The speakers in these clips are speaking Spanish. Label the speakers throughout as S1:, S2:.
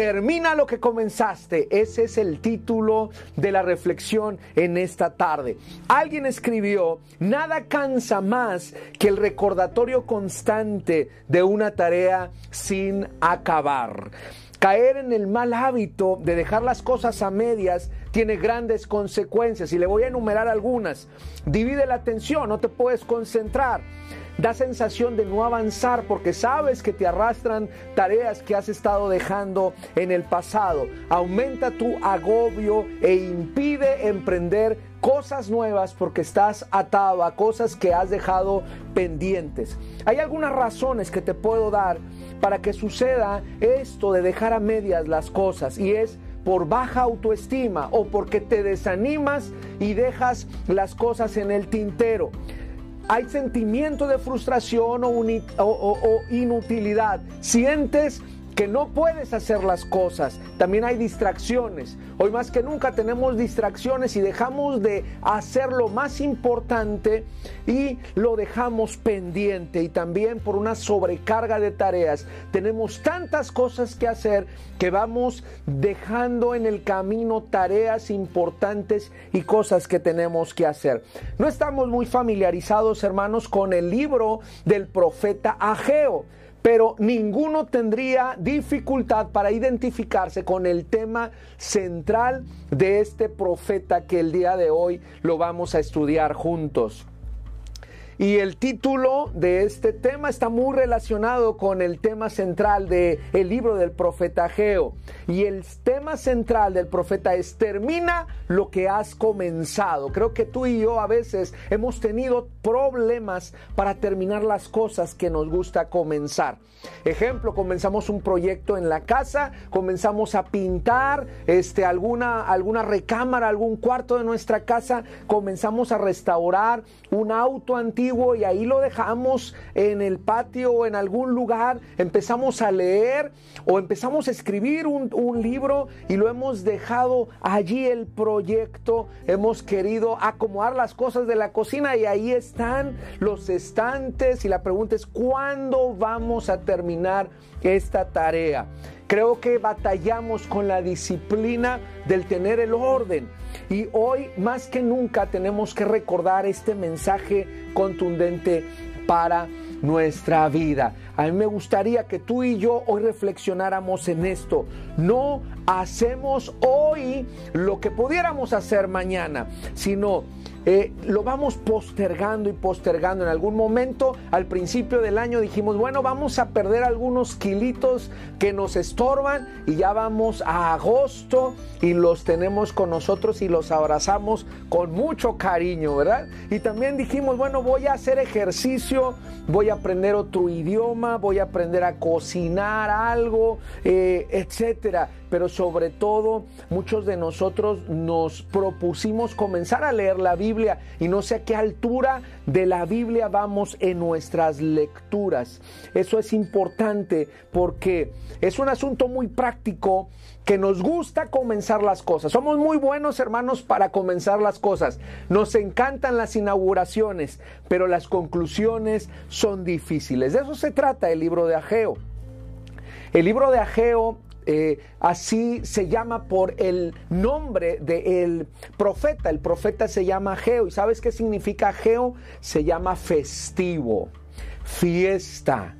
S1: Termina lo que comenzaste. Ese es el título de la reflexión en esta tarde. Alguien escribió, nada cansa más que el recordatorio constante de una tarea sin acabar. Caer en el mal hábito de dejar las cosas a medias tiene grandes consecuencias y le voy a enumerar algunas. Divide la atención, no te puedes concentrar da sensación de no avanzar porque sabes que te arrastran tareas que has estado dejando en el pasado. Aumenta tu agobio e impide emprender cosas nuevas porque estás atado a cosas que has dejado pendientes. Hay algunas razones que te puedo dar para que suceda esto de dejar a medias las cosas y es por baja autoestima o porque te desanimas y dejas las cosas en el tintero hay sentimiento de frustración o, inutilidad. Sientes que no puedes hacer las cosas. También hay distracciones. Hoy más que nunca tenemos distracciones y dejamos de hacer lo más importante y lo dejamos pendiente. Y también por una sobrecarga de tareas. Tenemos tantas cosas que hacer que vamos dejando en el camino tareas importantes y cosas que tenemos que hacer. No estamos muy familiarizados, hermanos, con el libro del profeta Ageo pero ninguno tendría dificultad para identificarse con el tema central de este profeta que el día de hoy lo vamos a estudiar juntos. Y el título de este tema está muy relacionado con el tema central del el libro del profeta Geo. Y el tema central del profeta es termina lo que has comenzado. Creo que tú y yo a veces hemos tenido problemas para terminar las cosas que nos gusta comenzar. Ejemplo, comenzamos un proyecto en la casa, comenzamos a pintar este, alguna, alguna recámara, algún cuarto de nuestra casa, comenzamos a restaurar un auto antiguo y ahí lo dejamos en el patio o en algún lugar, empezamos a leer o empezamos a escribir un, libro y lo hemos dejado allí el proyecto, hemos querido acomodar las cosas de la cocina y ahí están los estantes y la pregunta es, ¿cuándo vamos a terminar esta tarea? Creo que batallamos con la disciplina del tener el orden. Y hoy más que nunca tenemos que recordar este mensaje contundente para nuestra vida. A mí me gustaría que tú y yo hoy reflexionáramos en esto. No hacemos hoy lo que pudiéramos hacer mañana, sino eh, lo vamos postergando y postergando. En algún momento, al principio del año, dijimos, bueno, vamos a perder algunos kilitos que nos estorban y ya vamos a agosto y los tenemos con nosotros y los abrazamos con mucho cariño, ¿verdad? Y también dijimos, bueno, voy a hacer ejercicio, voy a aprender otro idioma, voy a aprender a cocinar algo, eh, etcétera pero sobre todo muchos de nosotros nos propusimos comenzar a leer la Biblia y no sé a qué altura de la Biblia vamos en nuestras lecturas. Eso es importante porque es un asunto muy práctico que nos gusta comenzar las cosas. Somos muy buenos hermanos para comenzar las cosas. Nos encantan las inauguraciones, pero las conclusiones son difíciles. De eso se trata el libro de Ageo. El libro de Ageo eh, así se llama por el nombre del profeta. El profeta se llama Geo. ¿Y sabes qué significa Geo? Se llama festivo, fiesta.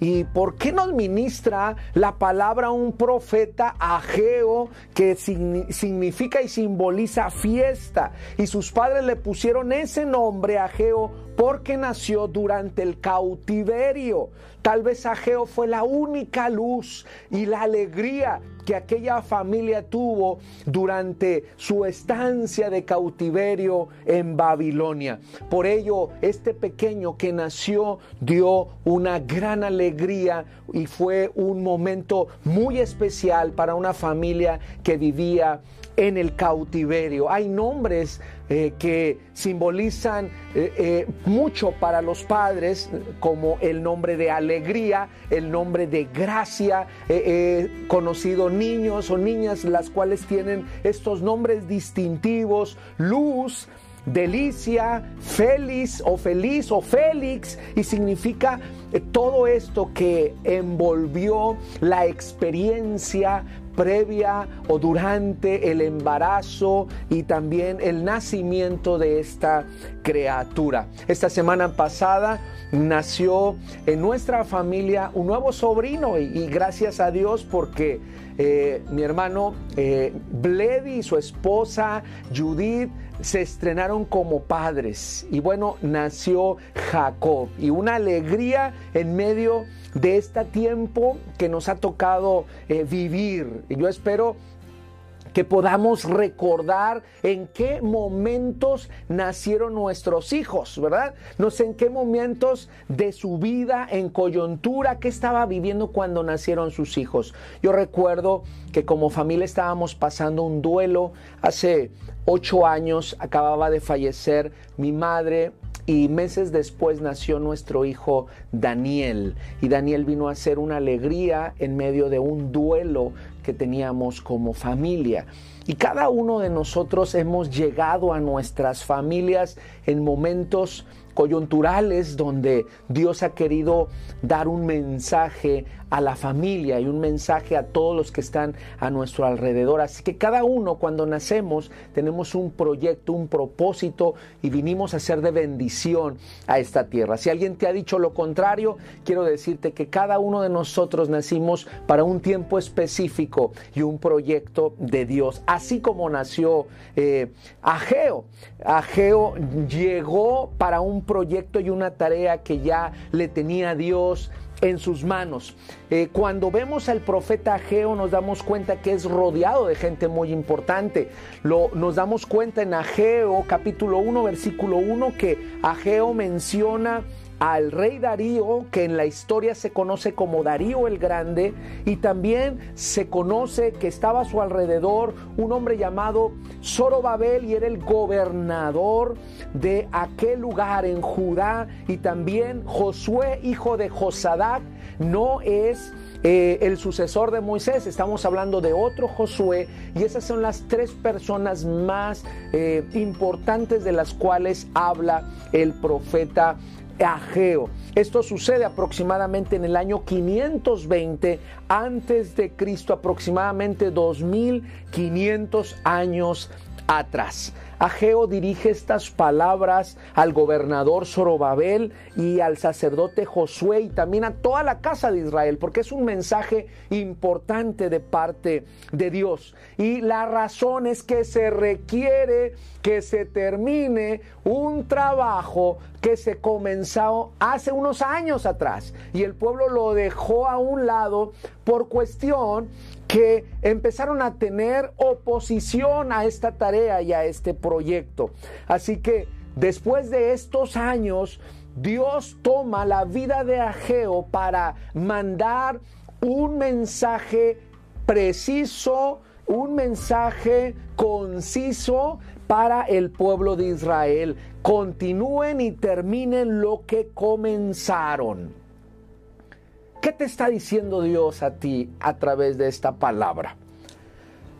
S1: ¿Y por qué nos ministra la palabra un profeta Ageo que significa y simboliza fiesta? Y sus padres le pusieron ese nombre Ageo porque nació durante el cautiverio. Tal vez Ageo fue la única luz y la alegría que aquella familia tuvo durante su estancia de cautiverio en Babilonia. Por ello, este pequeño que nació dio una gran alegría y fue un momento muy especial para una familia que vivía en el cautiverio. Hay nombres eh, que simbolizan eh, eh, mucho para los padres, como el nombre de alegría, el nombre de gracia. He conocido niños o niñas las cuales tienen estos nombres distintivos, luz, delicia, feliz o feliz o félix y significa todo esto que envolvió la experiencia previa o durante el embarazo y también el nacimiento de esta criatura. Esta semana pasada nació en nuestra familia un nuevo sobrino y, gracias a Dios porque eh, mi hermano eh, y su esposa Judith se estrenaron como padres y bueno, nació Jacob y una alegría en medio de este tiempo que nos ha tocado eh, vivir. Y yo espero que podamos recordar en qué momentos nacieron nuestros hijos, ¿verdad? No sé en qué momentos de su vida, en coyuntura, qué estaba viviendo cuando nacieron sus hijos. Yo recuerdo que como familia estábamos pasando un duelo. Hace ocho años acababa de fallecer mi madre, y meses después nació nuestro hijo Daniel. Y Daniel vino a ser una alegría en medio de un duelo que teníamos como familia. Y cada uno de nosotros hemos llegado a nuestras familias en momentos coyunturales donde Dios ha querido dar un mensaje a la familia y un mensaje a todos los que están a nuestro alrededor. Así que cada uno cuando nacemos tenemos un proyecto, un propósito y vinimos a ser de bendición a esta tierra. Si alguien te ha dicho lo contrario, quiero decirte que cada uno de nosotros nacimos para un tiempo específico y un proyecto de Dios. Así como nació eh, Ageo. Ageo llegó para un proyecto y una tarea que ya le tenía Dios en sus manos. Eh, cuando vemos al profeta Ageo nos damos cuenta que es rodeado de gente muy importante. Lo, nos damos cuenta en Ageo capítulo 1 versículo 1 que Ageo menciona al rey Darío, que en la historia se conoce como Darío el Grande, y también se conoce que estaba a su alrededor un hombre llamado Zorobabel y era el gobernador de aquel lugar en Judá, y también Josué, hijo de Josadac, no es eh, el sucesor de Moisés, estamos hablando de otro Josué, y esas son las tres personas más eh, importantes de las cuales habla el profeta Ageo. Esto sucede aproximadamente en el año 520 antes de Cristo, aproximadamente 2500 años atrás. Ageo dirige estas palabras al gobernador Zorobabel y al sacerdote Josué y también a toda la casa de Israel, porque es un mensaje importante de parte de Dios. Y la razón es que se requiere que se termine un trabajo que se comenzó hace unos años atrás y el pueblo lo dejó a un lado por cuestión que empezaron a tener oposición a esta tarea y a este proyecto. Así que después de estos años, Dios toma la vida de Ageo para mandar un mensaje preciso, un mensaje conciso para el pueblo de Israel. Continúen y terminen lo que comenzaron. ¿Qué te está diciendo Dios a ti a través de esta palabra?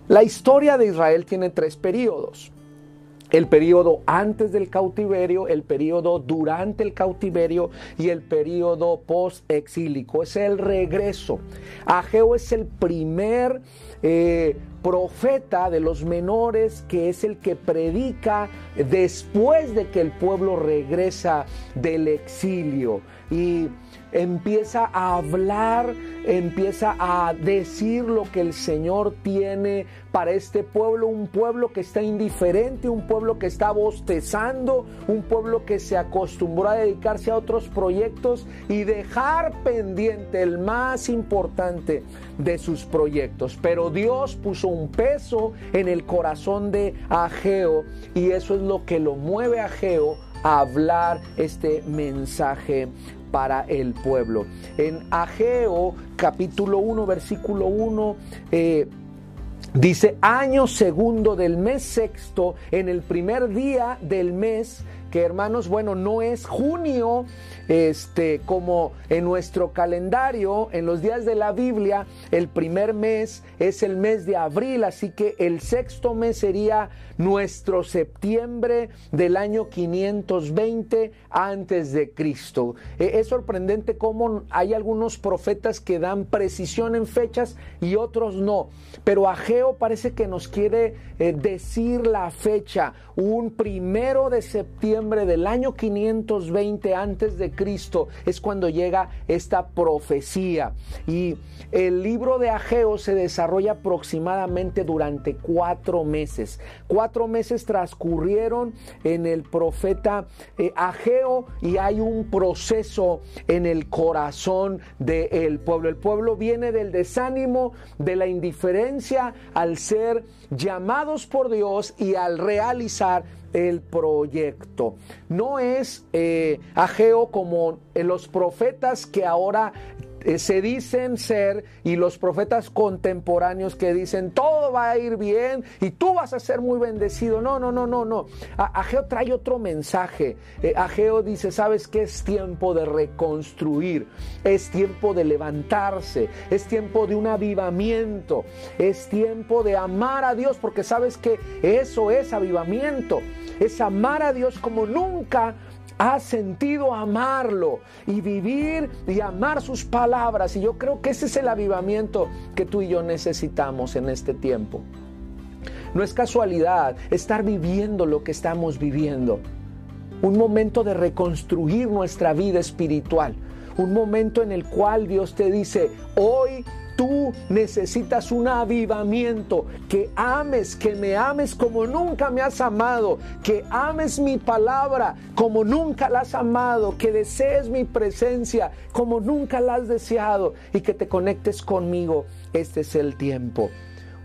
S1: La historia de Israel tiene tres periodos. El periodo antes del cautiverio, el periodo durante el cautiverio y el periodo post-exílico. Es el regreso. Ageo es el primer eh, profeta de los menores que es el que predica después de que el pueblo regresa del exilio. Y empieza a hablar, empieza a decir lo que el Señor tiene para este pueblo, un pueblo que está indiferente, un pueblo que está bostezando, un pueblo que se acostumbró a dedicarse a otros proyectos y dejar pendiente el más importante de sus proyectos. Pero Dios puso un peso en el corazón de Ageo y eso es lo que lo mueve a Ageo a hablar este mensaje para el pueblo. En Ageo capítulo 1 versículo 1 eh, dice año segundo del mes sexto en el primer día del mes que hermanos, bueno, no es junio, este, como en nuestro calendario, en los días de la Biblia, el primer mes es el mes de abril, así que el sexto mes sería nuestro septiembre del año 520 antes de Cristo. E, es sorprendente cómo hay algunos profetas que dan precisión en fechas y otros no, pero Ageo parece que nos quiere eh, decir la fecha, un primero de septiembre del año 520 antes de Cristo es cuando llega esta profecía y el libro de Ageo se desarrolla aproximadamente durante cuatro meses. Cuatro meses transcurrieron en el profeta eh, Ageo y hay un proceso en el corazón del pueblo. El pueblo viene del desánimo, de la indiferencia al ser llamados por Dios y al realizar el proyecto. No es eh, como los profetas que ahora se dicen ser y los profetas contemporáneos que dicen todo va a ir bien y tú vas a ser muy bendecido. No, no, no, no, no. Ageo trae otro mensaje. Eh, Ageo dice, sabes que es tiempo de reconstruir, es tiempo de levantarse, es tiempo de un avivamiento, es tiempo de amar a Dios porque sabes que eso es avivamiento, es amar a Dios como nunca ha sentido amarlo y vivir y amar sus palabras. Y yo creo que ese es el avivamiento que tú y yo necesitamos en este tiempo. No es casualidad estar viviendo lo que estamos viviendo. Un momento de reconstruir nuestra vida espiritual. Un momento en el cual Dios te dice, hoy Tú necesitas un avivamiento, que ames, que me ames como nunca me has amado, que ames mi palabra como nunca la has amado, que desees mi presencia como nunca la has deseado y que te conectes conmigo. Este es el tiempo.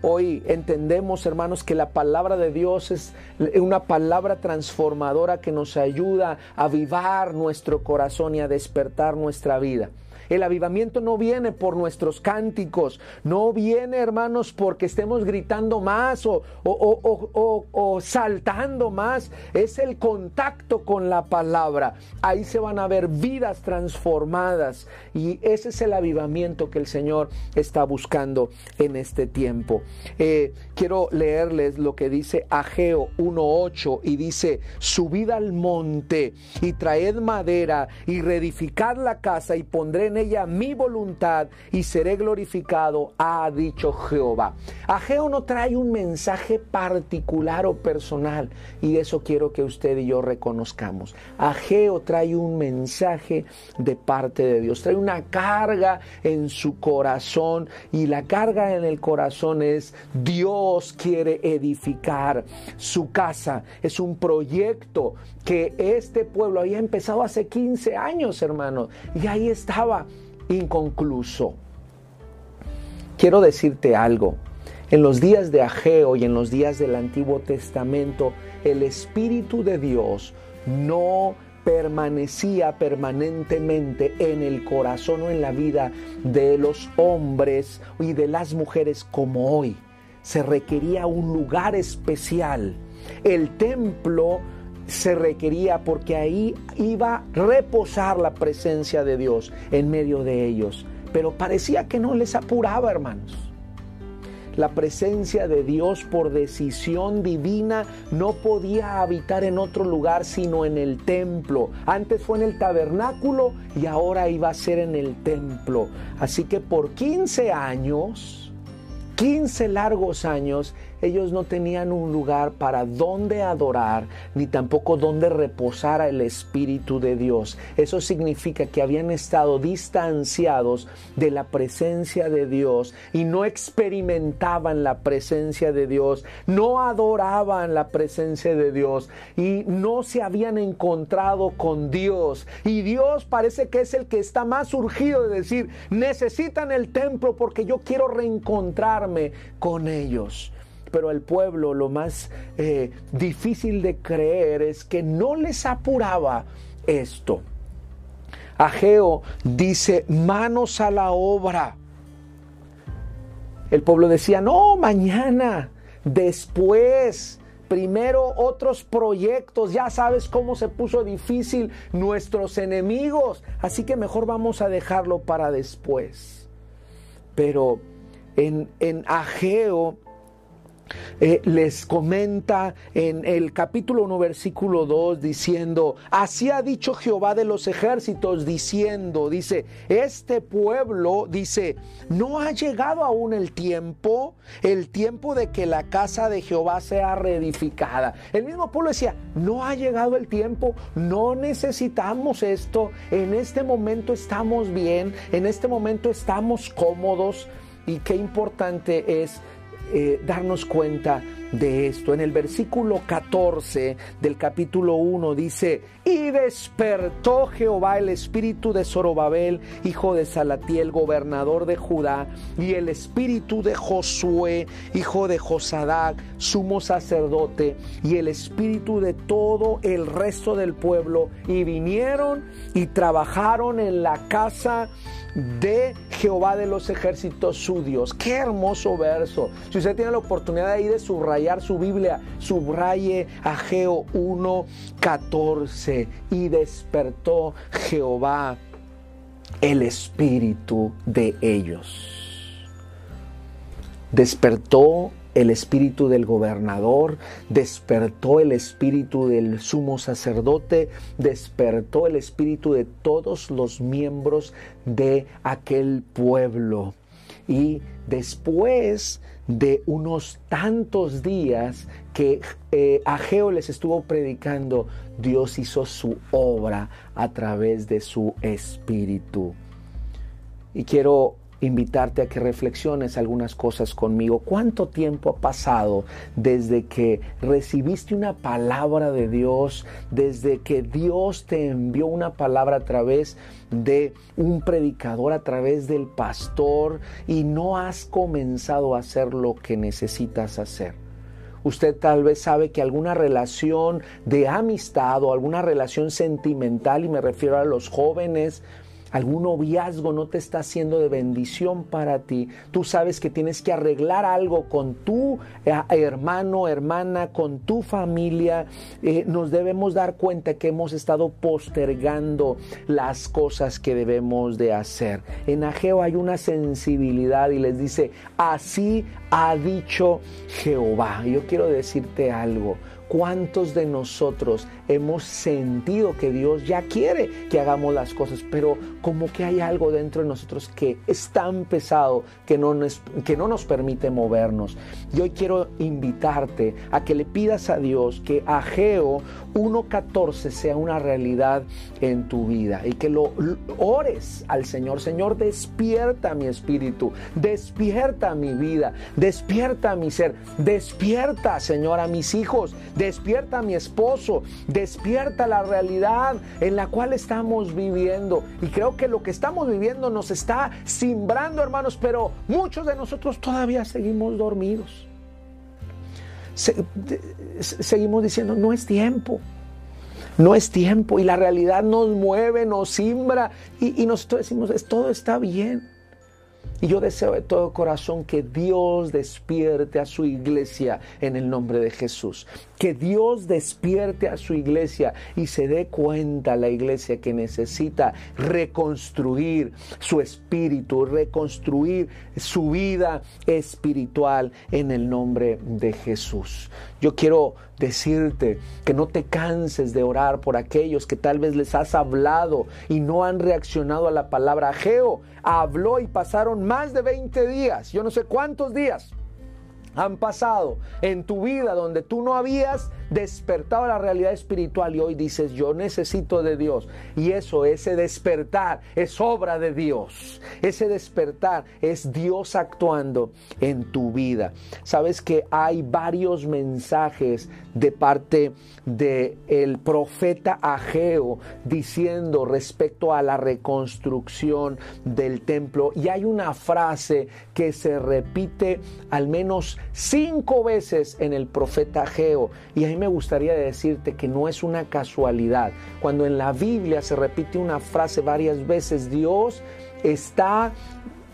S1: Hoy entendemos, hermanos, que la palabra de Dios es una palabra transformadora que nos ayuda a avivar nuestro corazón y a despertar nuestra vida. El avivamiento no viene por nuestros cánticos, no viene, hermanos, porque estemos gritando más o, o, saltando más. Es el contacto con la palabra. Ahí se van a ver vidas transformadas y ese es el avivamiento que el Señor está buscando en este tiempo. Eh, quiero leerles lo que dice Ageo 1.8 y dice, subid al monte y traed madera y reedificad la casa y pondré en ella mi voluntad y seré glorificado, ha dicho Jehová. Ageo no trae un mensaje particular o personal y eso quiero que usted y yo reconozcamos. Ageo trae un mensaje de parte de Dios, trae una carga en su corazón y la carga en el corazón es Dios quiere edificar su casa. Es un proyecto que este pueblo había empezado hace 15 años, hermano, y ahí estaba inconcluso. Quiero decirte algo. En los días de Ageo y en los días del Antiguo Testamento, el Espíritu de Dios no permanecía permanentemente en el corazón o en la vida de los hombres y de las mujeres como hoy. Se requería un lugar especial. El templo se requería porque ahí iba a reposar la presencia de Dios en medio de ellos. Pero parecía que no les apuraba, hermanos. La presencia de Dios por decisión divina no podía habitar en otro lugar sino en el templo. Antes fue en el tabernáculo y ahora iba a ser en el templo. Así que por 15 años, 15 largos años, ellos no tenían un lugar para donde adorar, ni tampoco donde reposar el Espíritu de Dios. Eso significa que habían estado distanciados de la presencia de Dios y no experimentaban la presencia de Dios, no adoraban la presencia de Dios y no se habían encontrado con Dios. Y Dios parece que es el que está más urgido de decir, necesitan el templo porque yo quiero reencontrarme con ellos pero el pueblo lo más eh, difícil de creer es que no les apuraba esto. Ageo dice, manos a la obra. El pueblo decía, no, mañana, después, primero otros proyectos, ya sabes cómo se puso difícil nuestros enemigos, así que mejor vamos a dejarlo para después. Pero en, Ageo, eh, les comenta en el capítulo 1, versículo 2, diciendo, así ha dicho Jehová de los ejércitos, diciendo, dice, este pueblo, dice, no ha llegado aún el tiempo, el tiempo de que la casa de Jehová sea reedificada. El mismo pueblo decía, no ha llegado el tiempo, no necesitamos esto, en este momento estamos bien, en este momento estamos cómodos. Y qué importante es eh, darnos cuenta de esto. En el versículo 14 del capítulo 1 dice, y despertó Jehová el espíritu de Zorobabel, hijo de Salatiel, gobernador de Judá, y el espíritu de Josué, hijo de Josadac, sumo sacerdote, y el espíritu de todo el resto del pueblo, y vinieron y trabajaron en la casa de Jehová de los ejércitos su Dios. Qué hermoso verso. Usted tiene la oportunidad ahí de subrayar su Biblia, subraye Ageo 1, 14. Y despertó Jehová el espíritu de ellos. Despertó el espíritu del gobernador, despertó el espíritu del sumo sacerdote, despertó el espíritu de todos los miembros de aquel pueblo. Y después de unos tantos días que eh, Ageo les estuvo predicando, Dios hizo su obra a través de su espíritu. Y quiero invitarte a que reflexiones algunas cosas conmigo. ¿Cuánto tiempo ha pasado desde que recibiste una palabra de Dios, desde que Dios te envió una palabra a través de un predicador, a través del pastor y no has comenzado a hacer lo que necesitas hacer? Usted tal vez sabe que alguna relación de amistad o alguna relación sentimental, y me refiero a los jóvenes, algún noviazgo no te está haciendo de bendición para ti, tú sabes que tienes que arreglar algo con tu eh, hermano, hermana, con tu familia, eh, nos debemos dar cuenta que hemos estado postergando las cosas que debemos de hacer. En Ageo hay una sensibilidad y les dice, así ha dicho Jehová. Yo quiero decirte algo. ¿Cuántos de nosotros hemos sentido que Dios ya quiere que hagamos las cosas, pero como que hay algo dentro de nosotros que es tan pesado que no nos, que no nos permite movernos. Y hoy quiero invitarte a que le pidas a Dios que Ageo 1.14 sea una realidad en tu vida y que lo ores al Señor. Señor, despierta mi espíritu, despierta mi vida, despierta mi ser, despierta, Señor, a mis hijos, despierta a mi esposo, la realidad en la cual estamos viviendo. Y creo que lo que estamos viviendo nos está simbrando, hermanos, pero muchos de nosotros todavía seguimos dormidos. seguimos diciendo, no es tiempo. No es tiempo y la realidad nos mueve, nos simbra y, y nosotros decimos, todo está bien. Y yo deseo de todo corazón que Dios despierte a su iglesia en el nombre de Jesús. Que Dios despierte a su iglesia y se dé cuenta la iglesia que necesita reconstruir su espíritu, reconstruir su vida espiritual en el nombre de Jesús. Yo quiero decirte que no te canses de orar por aquellos que tal vez les has hablado y no han reaccionado a la palabra. Geo habló y pasaron más de 20 días, yo no sé cuántos días han pasado en tu vida donde tú no habías despertado la realidad espiritual y hoy dices yo necesito de Dios. Y eso ese despertar es obra de Dios. Ese despertar es Dios actuando en tu vida. Sabes que hay varios mensajes de parte de el profeta Ageo diciendo respecto a la reconstrucción del templo. Y hay una frase que se repite al menos cinco veces en el profeta Ageo y a mí me gustaría decirte que no es una casualidad cuando en la Biblia se repite una frase varias veces Dios está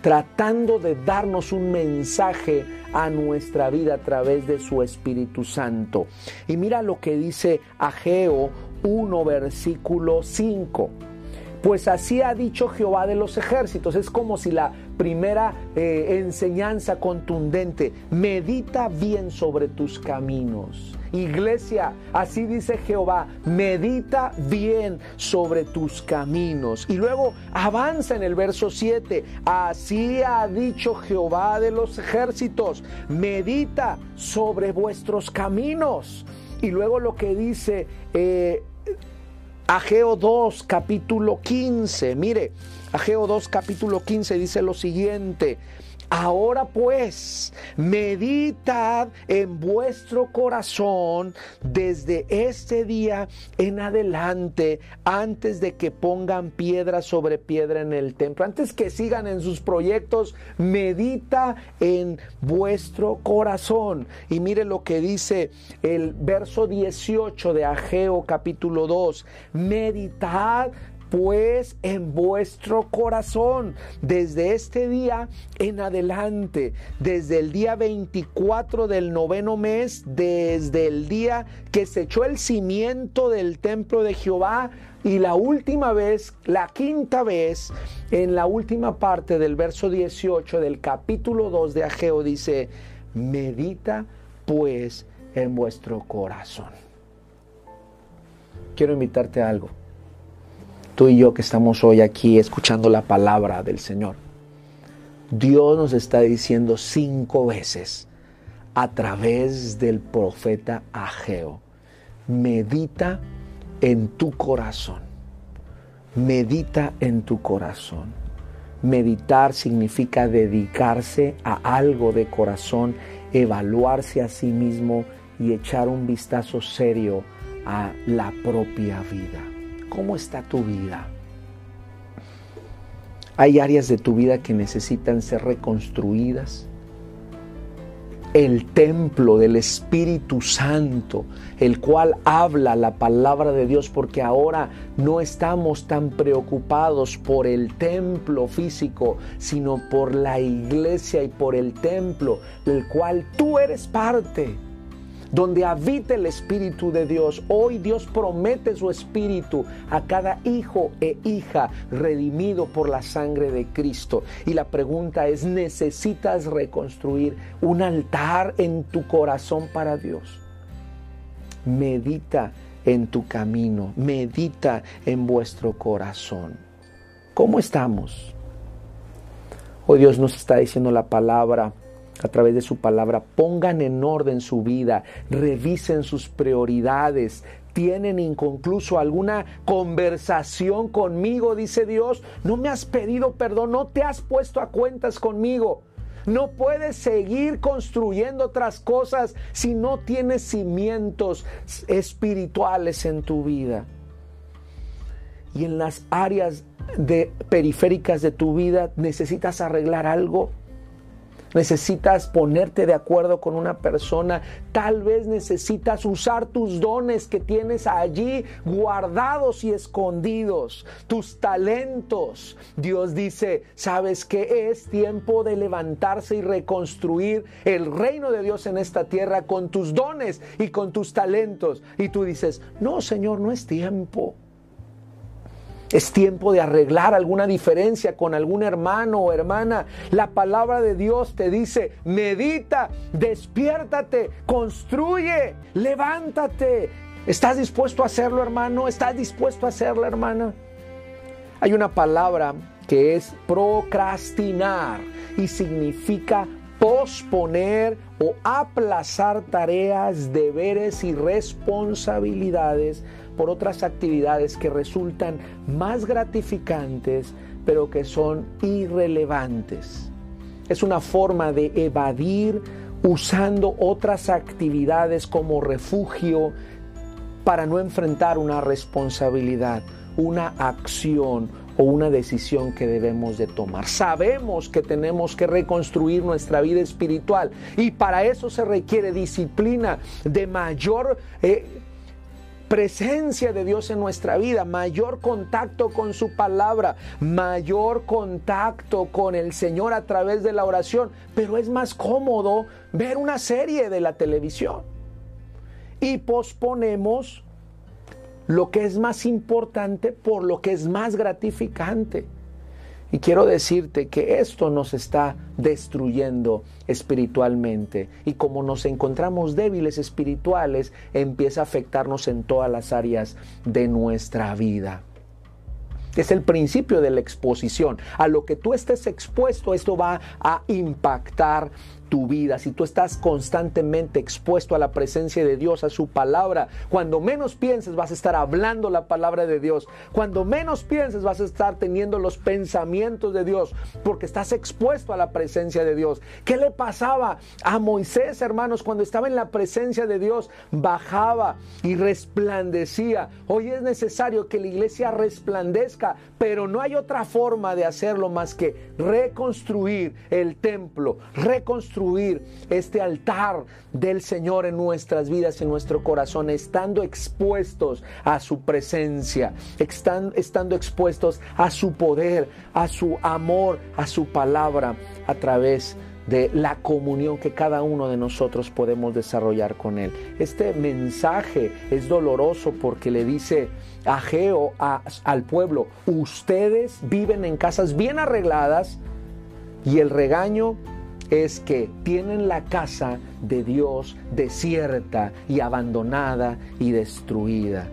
S1: tratando de darnos un mensaje a nuestra vida a través de su Espíritu Santo. Y mira lo que dice Ageo 1, versículo 5. Pues así ha dicho Jehová de los ejércitos. Es como si la primera eh, enseñanza contundente, medita bien sobre tus caminos. Iglesia, así dice Jehová, medita bien sobre tus caminos. Y luego avanza en el verso 7, así ha dicho Jehová de los ejércitos, medita sobre vuestros caminos. Y luego lo que dice... Eh, Ageo 2, capítulo 15. Mire, Ageo 2, capítulo 15 dice lo siguiente. Ahora pues, meditad en vuestro corazón desde este día en adelante, antes de que pongan piedra sobre piedra en el templo, antes que sigan en sus proyectos, medita en vuestro corazón. Y mire lo que dice el verso 18 de Ageo capítulo 2, meditad pues en vuestro corazón desde este día en adelante, desde el día 24 del noveno mes, desde el día que se echó el cimiento del templo de Jehová y la última vez, la quinta vez, en la última parte del verso 18 del capítulo 2 de Ageo dice, medita pues en vuestro corazón. Quiero invitarte a algo tú y yo que estamos hoy aquí escuchando la palabra del Señor. Dios nos está diciendo cinco veces a través del profeta Ageo, medita en tu corazón, medita en tu corazón. Meditar significa dedicarse a algo de corazón, evaluarse a sí mismo y echar un vistazo serio a la propia vida. ¿Cómo está tu vida? Hay áreas de tu vida que necesitan ser reconstruidas. El templo del Espíritu Santo, el cual habla la palabra de Dios, porque ahora no estamos tan preocupados por el templo físico, sino por la iglesia y por el templo del cual tú eres parte donde habita el Espíritu de Dios. Hoy Dios promete su Espíritu a cada hijo e hija redimido por la sangre de Cristo. Y la pregunta es, ¿necesitas reconstruir un altar en tu corazón para Dios? Medita en tu camino, medita en vuestro corazón. ¿Cómo estamos? Hoy Dios nos está diciendo la palabra a través de su palabra, pongan en orden su vida, revisen sus prioridades, tienen inconcluso alguna conversación conmigo, dice Dios, no me has pedido perdón, no te has puesto a cuentas conmigo. No puedes seguir construyendo otras cosas si no tienes cimientos espirituales en tu vida. Y en las áreas de periféricas de tu vida necesitas arreglar algo necesitas ponerte de acuerdo con una persona, tal vez necesitas usar tus dones que tienes allí guardados y escondidos, tus talentos. Dios dice, ¿sabes que es tiempo de levantarse y reconstruir el reino de Dios en esta tierra con tus dones y con tus talentos? Y tú dices, no, Señor, no es tiempo. Es tiempo de arreglar alguna diferencia con algún hermano o hermana. La palabra de Dios te dice, medita, despiértate, construye, levántate. ¿Estás dispuesto a hacerlo, hermano? ¿Estás dispuesto a hacerlo, hermana? Hay una palabra que es procrastinar y significa posponer o aplazar tareas, deberes y responsabilidades por otras actividades que resultan más gratificantes, pero que son irrelevantes. Es una forma de evadir usando otras actividades como refugio para no enfrentar una responsabilidad, una acción o una decisión que debemos de tomar. Sabemos que tenemos que reconstruir nuestra vida espiritual y para eso se requiere disciplina de mayor... Eh, presencia de Dios en nuestra vida, mayor contacto con su palabra, mayor contacto con el Señor a través de la oración, pero es más cómodo ver una serie de la televisión. Y posponemos lo que es más importante por lo que es más gratificante. Y quiero decirte que esto nos está destruyendo espiritualmente. Y como nos encontramos débiles espirituales, empieza a afectarnos en todas las áreas de nuestra vida. Es el principio de la exposición. A lo que tú estés expuesto, esto va a impactar tu vida, si tú estás constantemente expuesto a la presencia de Dios, a su palabra, cuando menos pienses vas a estar hablando la palabra de Dios, cuando menos pienses vas a estar teniendo los pensamientos de Dios, porque estás expuesto a la presencia de Dios. ¿Qué le pasaba a Moisés, hermanos, cuando estaba en la presencia de Dios? Bajaba y resplandecía. Hoy es necesario que la iglesia resplandezca, pero no hay otra forma de hacerlo más que reconstruir el templo, reconstruir este altar del Señor en nuestras vidas, en nuestro corazón, estando expuestos a su presencia, estando expuestos a su poder, a su amor, a su palabra, a través de la comunión que cada uno de nosotros podemos desarrollar con Él. Este mensaje es doloroso porque le dice a Geo, al pueblo, ustedes viven en casas bien arregladas y el regaño es que tienen la casa de Dios desierta y abandonada y destruida.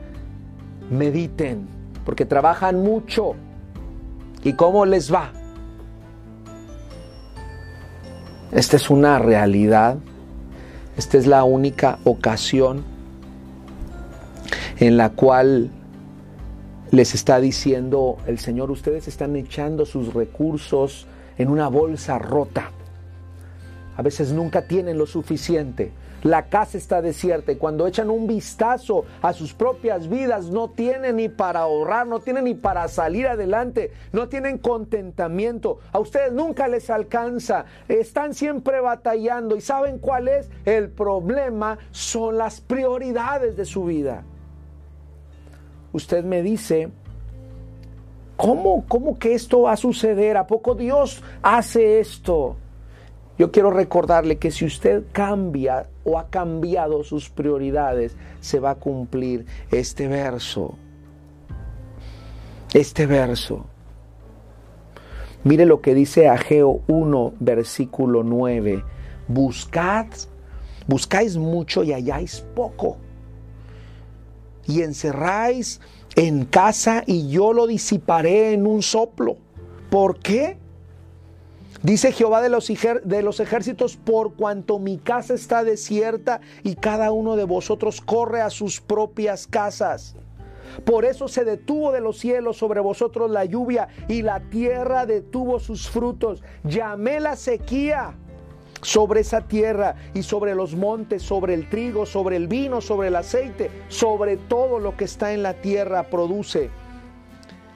S1: Mediten, porque trabajan mucho. ¿Y cómo les va? Esta es una realidad. Esta es la única ocasión en la cual les está diciendo el Señor, ustedes están echando sus recursos en una bolsa rota. A veces nunca tienen lo suficiente. La casa está desierta y cuando echan un vistazo a sus propias vidas no tienen ni para ahorrar, no tienen ni para salir adelante, no tienen contentamiento. A ustedes nunca les alcanza, están siempre batallando y ¿saben cuál es? El problema son las prioridades de su vida. Usted me dice, ¿cómo, cómo que esto va a suceder? ¿A poco Dios hace esto? Yo quiero recordarle que si usted cambia o ha cambiado sus prioridades, se va a cumplir este verso. Este verso. Mire lo que dice Ageo 1, versículo 9. Buscad, buscáis mucho y halláis poco. Y encerráis en casa y yo lo disiparé en un soplo. ¿Por qué? Dice Jehová de los, ejércitos, por cuanto mi casa está desierta y cada uno de vosotros corre a sus propias casas. Por eso se detuvo de los cielos sobre vosotros la lluvia y la tierra detuvo sus frutos. Llamé la sequía sobre esa tierra y sobre los montes, sobre el trigo, sobre el vino, sobre el aceite, sobre todo lo que está en la tierra produce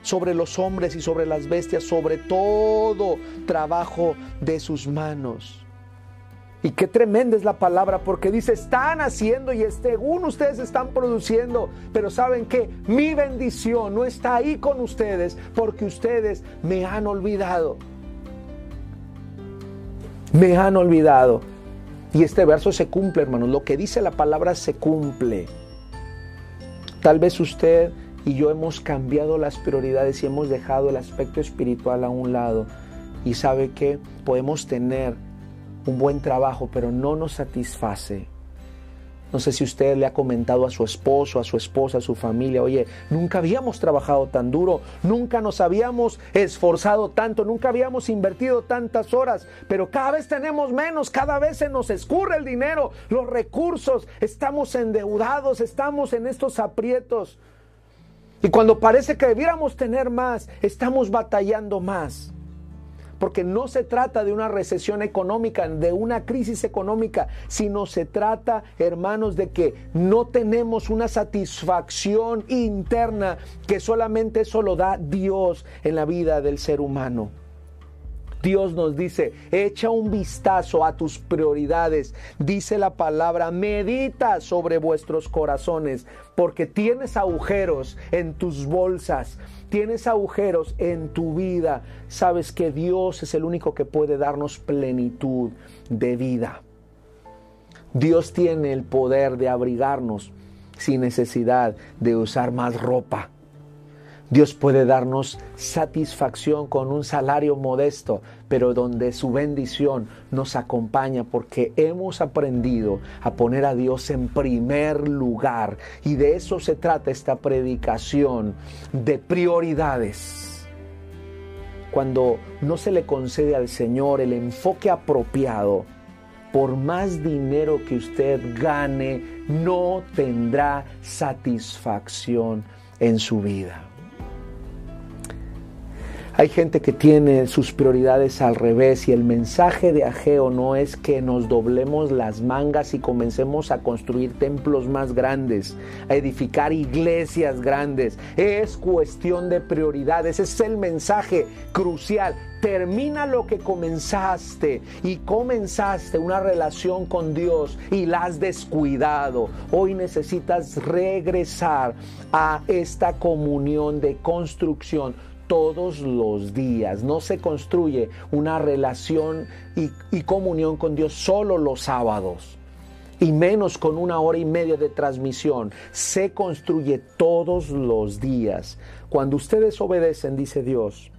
S1: sobre los hombres y sobre las bestias, sobre todo trabajo de sus manos. Y qué tremenda es la palabra, porque dice, están haciendo y según ustedes están produciendo, pero saben que mi bendición no está ahí con ustedes, porque ustedes me han olvidado. Me han olvidado. Y este verso se cumple, hermanos. Lo que dice la palabra se cumple. Tal vez usted y yo hemos cambiado las prioridades y hemos dejado el aspecto espiritual a un lado. Y sabe que podemos tener un buen trabajo, pero no nos satisface. No sé si usted le ha comentado a su esposo, a su esposa, a su familia, oye, nunca habíamos trabajado tan duro, nunca nos habíamos esforzado tanto, nunca habíamos invertido tantas horas, pero cada vez tenemos menos, cada vez se nos escurre el dinero, los recursos, estamos endeudados, estamos en estos aprietos. Y cuando parece que debiéramos tener más, estamos batallando más. Porque no se trata de una recesión económica, de una crisis económica, sino se trata, hermanos, de que no tenemos una satisfacción interna que solamente eso lo da Dios en la vida del ser humano. Dios nos dice, echa un vistazo a tus prioridades. Dice la palabra, medita sobre vuestros corazones, porque tienes agujeros en tus bolsas, tienes agujeros en tu vida. Sabes que Dios es el único que puede darnos plenitud de vida. Dios tiene el poder de abrigarnos sin necesidad de usar más ropa. Dios puede darnos satisfacción con un salario modesto, pero donde su bendición nos acompaña porque hemos aprendido a poner a Dios en primer lugar. Y de eso se trata esta predicación de prioridades. Cuando no se le concede al Señor el enfoque apropiado, por más dinero que usted gane, no tendrá satisfacción en su vida. Hay gente que tiene sus prioridades al revés y el mensaje de Ageo no es que nos doblemos las mangas y comencemos a construir templos más grandes, a edificar iglesias grandes. Es cuestión de prioridades, es el mensaje crucial. Termina lo que comenzaste y comenzaste una relación con Dios y la has descuidado. Hoy necesitas regresar a esta comunión de construcción todos los días. No se construye una relación y, comunión con Dios solo los sábados y menos con una hora y media de transmisión. Se construye todos los días. Cuando ustedes obedecen, dice Dios,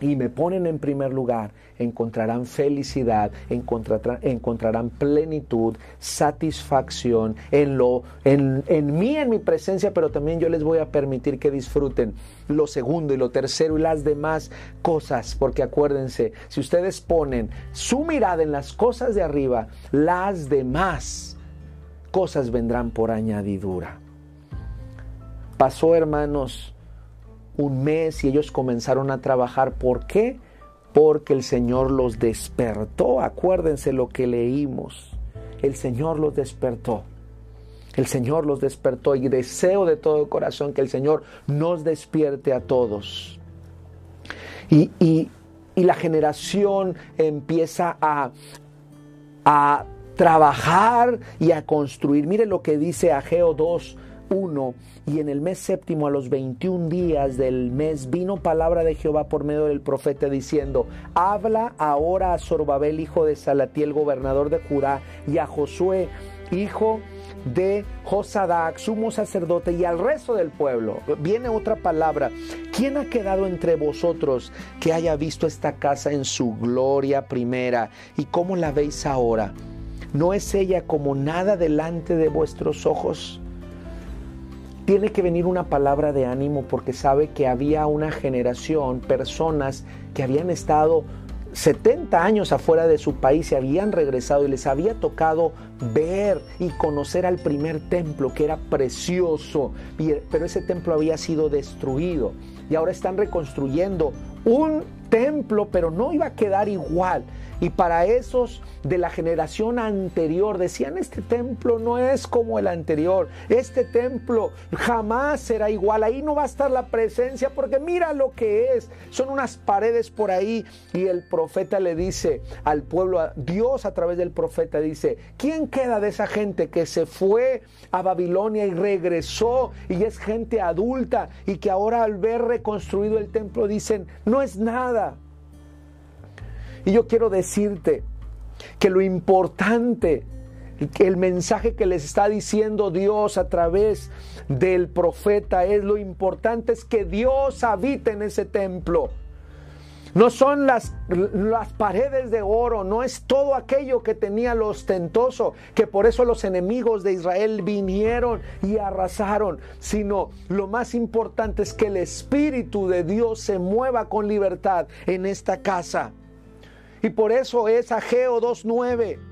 S1: y me ponen en primer lugar, encontrarán felicidad, encontrarán, plenitud, satisfacción en, lo, en, en mí, en mi presencia, pero también yo les voy a permitir que disfruten lo segundo y lo tercero y las demás cosas, porque acuérdense, si ustedes ponen su mirada en las cosas de arriba, las demás cosas vendrán por añadidura. Pasó, hermanos, un mes y ellos comenzaron a trabajar. ¿Por qué? Porque el Señor los despertó. Acuérdense lo que leímos. El Señor los despertó. El Señor los despertó y deseo de todo corazón que el Señor nos despierte a todos. Y, y, y la generación empieza a, a trabajar y a construir. Mire lo que dice Ageo 2, 1 y en el mes séptimo a los 21 días del mes vino palabra de Jehová por medio del profeta diciendo, habla ahora a Zorobabel hijo de Salatiel gobernador de Judá y a Josué hijo de Josadac, sumo sacerdote, y al resto del pueblo. Viene otra palabra. ¿Quién ha quedado entre vosotros que haya visto esta casa en su gloria primera? ¿Y cómo la veis ahora? ¿No es ella como nada delante de vuestros ojos? Tiene que venir una palabra de ánimo porque sabe que había una generación, personas que habían estado 70 años afuera de su país se habían regresado y les había tocado ver y conocer al primer templo que era precioso, pero ese templo había sido destruido y ahora están reconstruyendo un templo, pero no iba a quedar igual. Y para esos de la generación anterior decían, este templo no es como el anterior, este templo jamás será igual, ahí no va a estar la presencia porque mira lo que es, son unas paredes por ahí y el profeta le dice al pueblo, Dios a través del profeta dice, ¿quién queda de esa gente que se fue a Babilonia y regresó y es gente adulta y que ahora al ver reconstruido el templo dicen, no es nada? Y yo quiero decirte que lo importante, el mensaje que les está diciendo Dios a través del profeta es lo importante es que Dios habita en ese templo. No son las, las, paredes de oro, no es todo aquello que tenía lo ostentoso, que por eso los enemigos de Israel vinieron y arrasaron, sino lo más importante es que el Espíritu de Dios se mueva con libertad en esta casa. Y por eso es Ageo 2.9.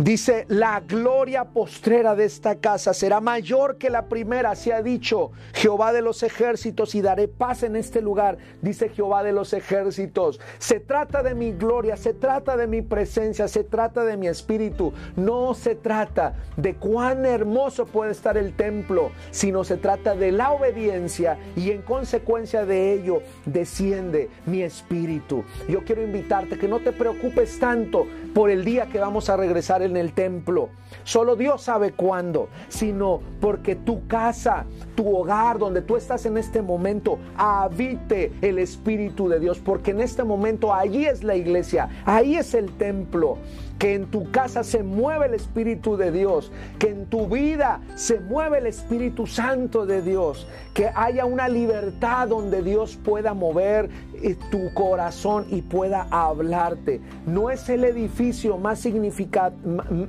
S1: Dice, la gloria postrera de esta casa será mayor que la primera, se ha dicho Jehová de los ejércitos y daré paz en este lugar, dice Jehová de los ejércitos. Se trata de mi gloria, se trata de mi presencia, se trata de mi espíritu. No se trata de cuán hermoso puede estar el templo, sino se trata de la obediencia y en consecuencia de ello desciende mi espíritu. Yo quiero invitarte que no te preocupes tanto por el día que vamos a regresar en el templo. Solo Dios sabe cuándo, sino porque tu casa, tu hogar, donde tú estás en este momento, habite el Espíritu de Dios, porque en este momento allí es la iglesia, ahí es el templo que en tu casa se mueve el Espíritu de Dios, que en tu vida se mueve el Espíritu Santo de Dios, que haya una libertad donde Dios pueda mover eh, tu corazón y pueda hablarte. No es el edificio más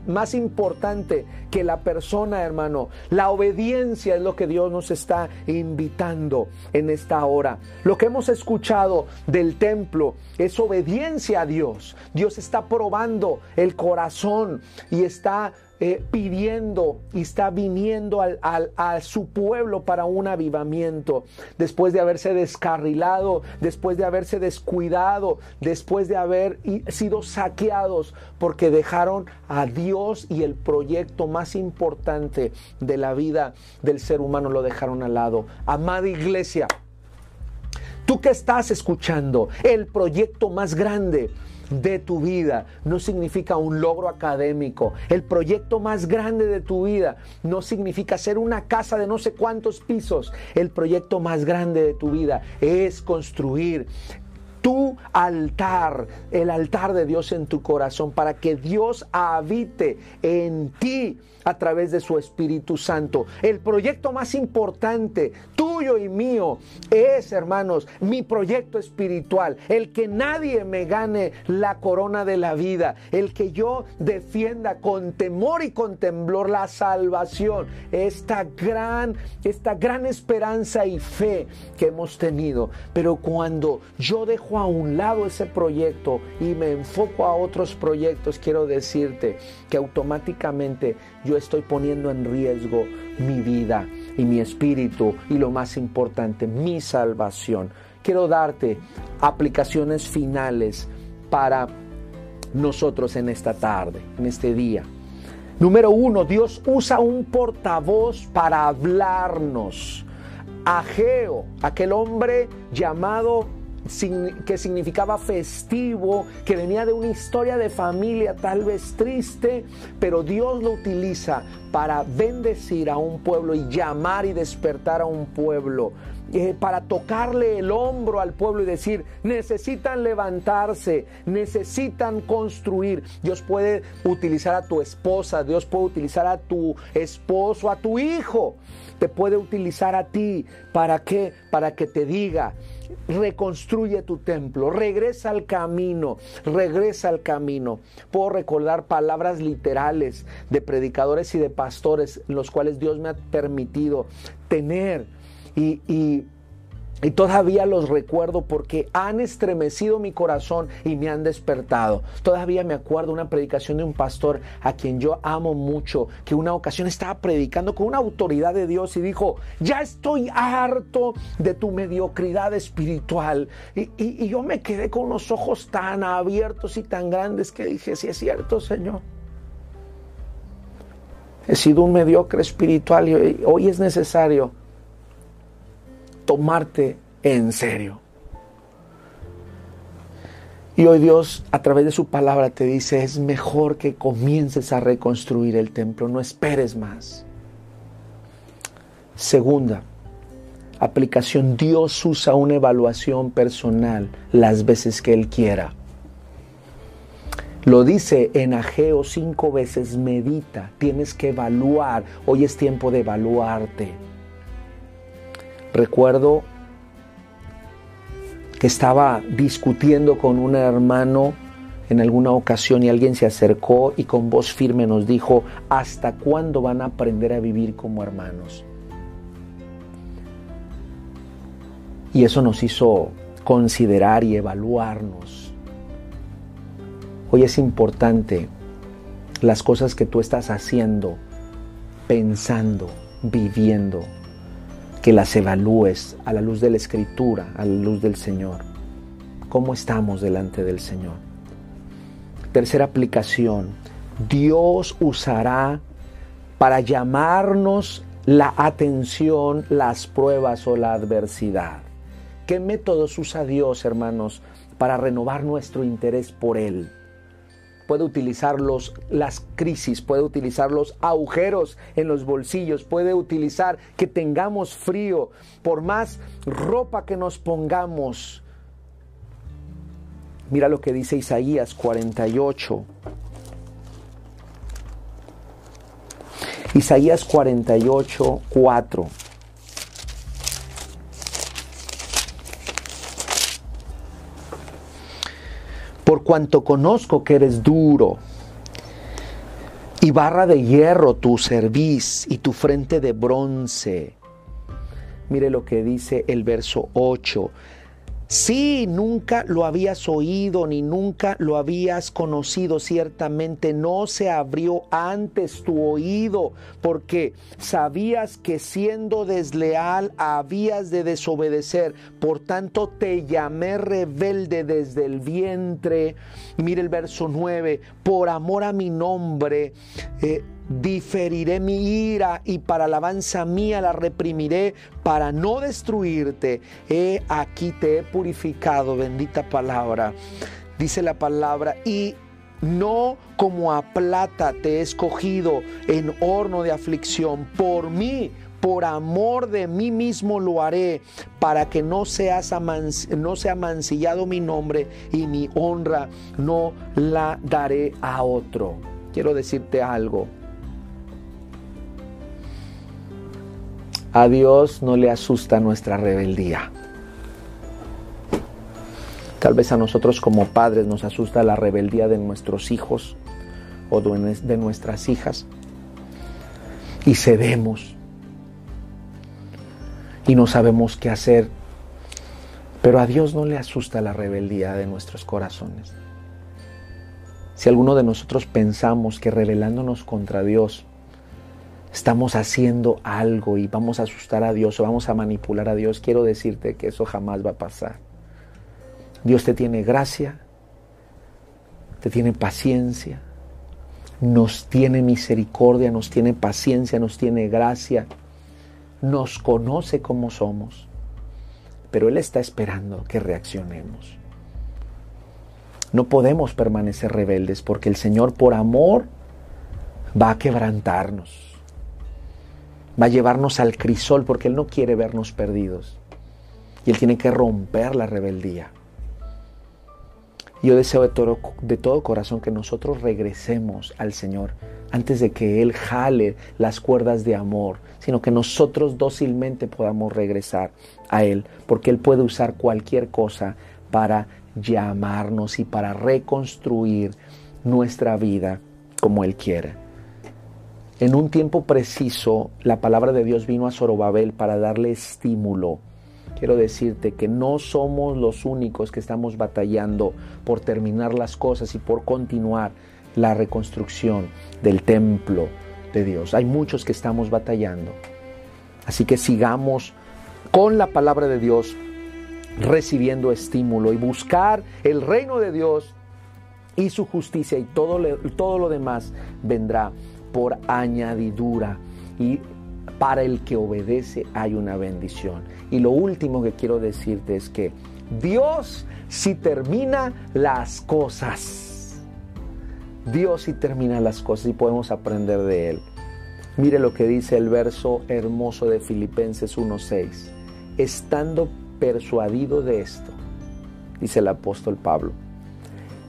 S1: más importante que la persona, hermano. La obediencia es lo que Dios nos está invitando en esta hora. Lo que hemos escuchado del templo es obediencia a Dios. Dios está probando el corazón y está eh, pidiendo y está viniendo al, a su pueblo para un avivamiento, después de haberse descarrilado, después de haberse descuidado, después de haber sido saqueados, porque dejaron a Dios y el proyecto más importante de la vida del ser humano lo dejaron al lado. Amada iglesia, tú que estás escuchando, el proyecto más grande de tu vida no significa un logro académico. El proyecto más grande de tu vida no significa ser una casa de no sé cuántos pisos. El proyecto más grande de tu vida es construir tu altar, el altar de Dios en tu corazón, para que Dios habite en ti a través de su Espíritu Santo. El proyecto más importante, y mío, es, hermanos, mi proyecto espiritual. El que nadie me gane la corona de la vida. El que yo defienda con temor y con temblor la salvación. Esta gran, esta gran esperanza y fe que hemos tenido. Pero cuando yo dejo a un lado ese proyecto y me enfoco a otros proyectos, quiero decirte que automáticamente yo estoy poniendo en riesgo mi vida y mi espíritu y lo más importante, mi salvación. Quiero darte aplicaciones finales para nosotros en esta tarde, en este día. Número uno, Dios usa un portavoz para hablarnos. Ageo, aquel hombre llamado que significaba festivo, que venía de una historia de familia tal vez triste, pero Dios lo utiliza para bendecir a un pueblo y llamar y despertar a un pueblo. Eh, para tocarle el hombro al pueblo y decir, necesitan levantarse, necesitan construir. Dios puede utilizar a tu esposa, Dios puede utilizar a tu esposo, a tu hijo, te puede utilizar a ti. ¿Para qué? Para que te diga, reconstruye tu templo, regresa al camino, regresa al camino. Puedo recordar palabras literales de predicadores y de pastores, los cuales Dios me ha permitido tener y, y y todavía los recuerdo porque han estremecido mi corazón y me han despertado. Todavía me acuerdo una predicación de un pastor a quien yo amo mucho, que una ocasión estaba predicando con una autoridad de Dios y dijo, ya estoy harto de tu mediocridad espiritual. Y, yo me quedé con los ojos tan abiertos y tan grandes que dije, sí es cierto, Señor. He sido un mediocre espiritual y hoy es necesario tomarte en serio. Y hoy Dios a través de su palabra te dice, es mejor que comiences a reconstruir el templo, no esperes más. Segunda aplicación, Dios usa una evaluación personal las veces que Él quiera. Lo dice en Ageo cinco veces, medita, tienes que evaluar, hoy es tiempo de evaluarte. Recuerdo que estaba discutiendo con un hermano en alguna ocasión y alguien se acercó y con voz firme nos dijo, ¿hasta cuándo van a aprender a vivir como hermanos? Y eso nos hizo considerar y evaluarnos. Hoy es importante las cosas que tú estás haciendo, pensando, viviendo, que las evalúes a la luz de la Escritura, a la luz del Señor. ¿Cómo estamos delante del Señor? Tercera aplicación, Dios usará para llamarnos la atención, las pruebas o la adversidad. ¿Qué métodos usa Dios, hermanos, para renovar nuestro interés por Él? Puede utilizar los, las crisis, puede utilizar los agujeros en los bolsillos, puede utilizar que tengamos frío, por más ropa que nos pongamos. Mira lo que dice Isaías 48, Isaías 48, 4. Por cuanto conozco que eres duro y barra de hierro tu cerviz y tu frente de bronce. Mire lo que dice el verso 8. Sí, nunca lo habías oído ni nunca lo habías conocido. Ciertamente no se abrió antes tu oído porque sabías que siendo desleal habías de desobedecer. Por tanto te llamé rebelde desde el vientre. Mire el verso 9. Por amor a mi nombre. Eh, diferiré mi ira y para alabanza mía la reprimiré para no destruirte. He aquí te he purificado, bendita palabra. Dice la palabra y no como a plata te he escogido en horno de aflicción. Por mí, por amor de mí mismo lo haré, para que no, seas no sea mi nombre y mi honra no la daré a otro. Quiero decirte algo. A Dios no le asusta nuestra rebeldía. Tal vez a nosotros como padres nos asusta la rebeldía de nuestros hijos o de nuestras hijas. Y cedemos. Y no sabemos qué hacer. Pero a Dios no le asusta la rebeldía de nuestros corazones. Si alguno de nosotros pensamos que rebelándonos contra Dios estamos haciendo algo y vamos a asustar a Dios o vamos a manipular a Dios, quiero decirte que eso jamás va a pasar. Dios te tiene gracia, te tiene paciencia, nos tiene misericordia, nos tiene paciencia, nos tiene gracia, nos conoce como somos, pero Él está esperando que reaccionemos. No podemos permanecer rebeldes porque el Señor por amor va a quebrantarnos va a llevarnos al crisol porque Él no quiere vernos perdidos. Y Él tiene que romper la rebeldía. Yo deseo de todo, de todo, corazón que nosotros regresemos al Señor antes de que Él jale las cuerdas de amor, sino que nosotros dócilmente podamos regresar a Él, porque Él puede usar cualquier cosa para llamarnos y para reconstruir nuestra vida como Él quiere. En un tiempo preciso, la palabra de Dios vino a Zorobabel para darle estímulo. Quiero decirte que no somos los únicos que estamos batallando por terminar las cosas y por continuar la reconstrucción del templo de Dios. Hay muchos que estamos batallando. Así que sigamos con la palabra de Dios recibiendo estímulo y buscar el reino de Dios y su justicia y todo, todo lo demás vendrá por añadidura y para el que obedece hay una bendición. Y lo último que quiero decirte es que Dios si termina las cosas. Dios si termina las cosas y podemos aprender de Él. Mire lo que dice el verso hermoso de Filipenses 1.6. Estando persuadido de esto, dice el apóstol Pablo,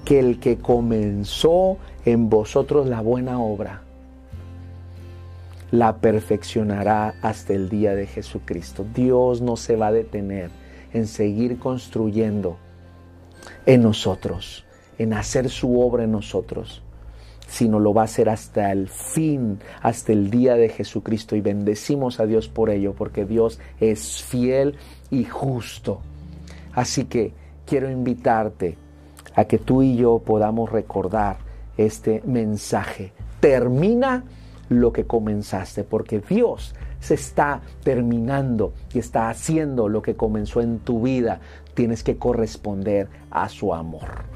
S1: que el que comenzó en vosotros la buena obra, la perfeccionará hasta el día de Jesucristo. Dios no se va a detener en seguir construyendo en nosotros, en hacer su obra en nosotros, sino lo va a hacer hasta el fin, hasta el día de Jesucristo. Y bendecimos a Dios por ello, porque Dios es fiel y justo. Así que quiero invitarte a que tú y yo podamos recordar este mensaje termina lo que comenzaste, porque Dios se está terminando y está haciendo lo que comenzó en tu vida. Tienes que corresponder a su amor.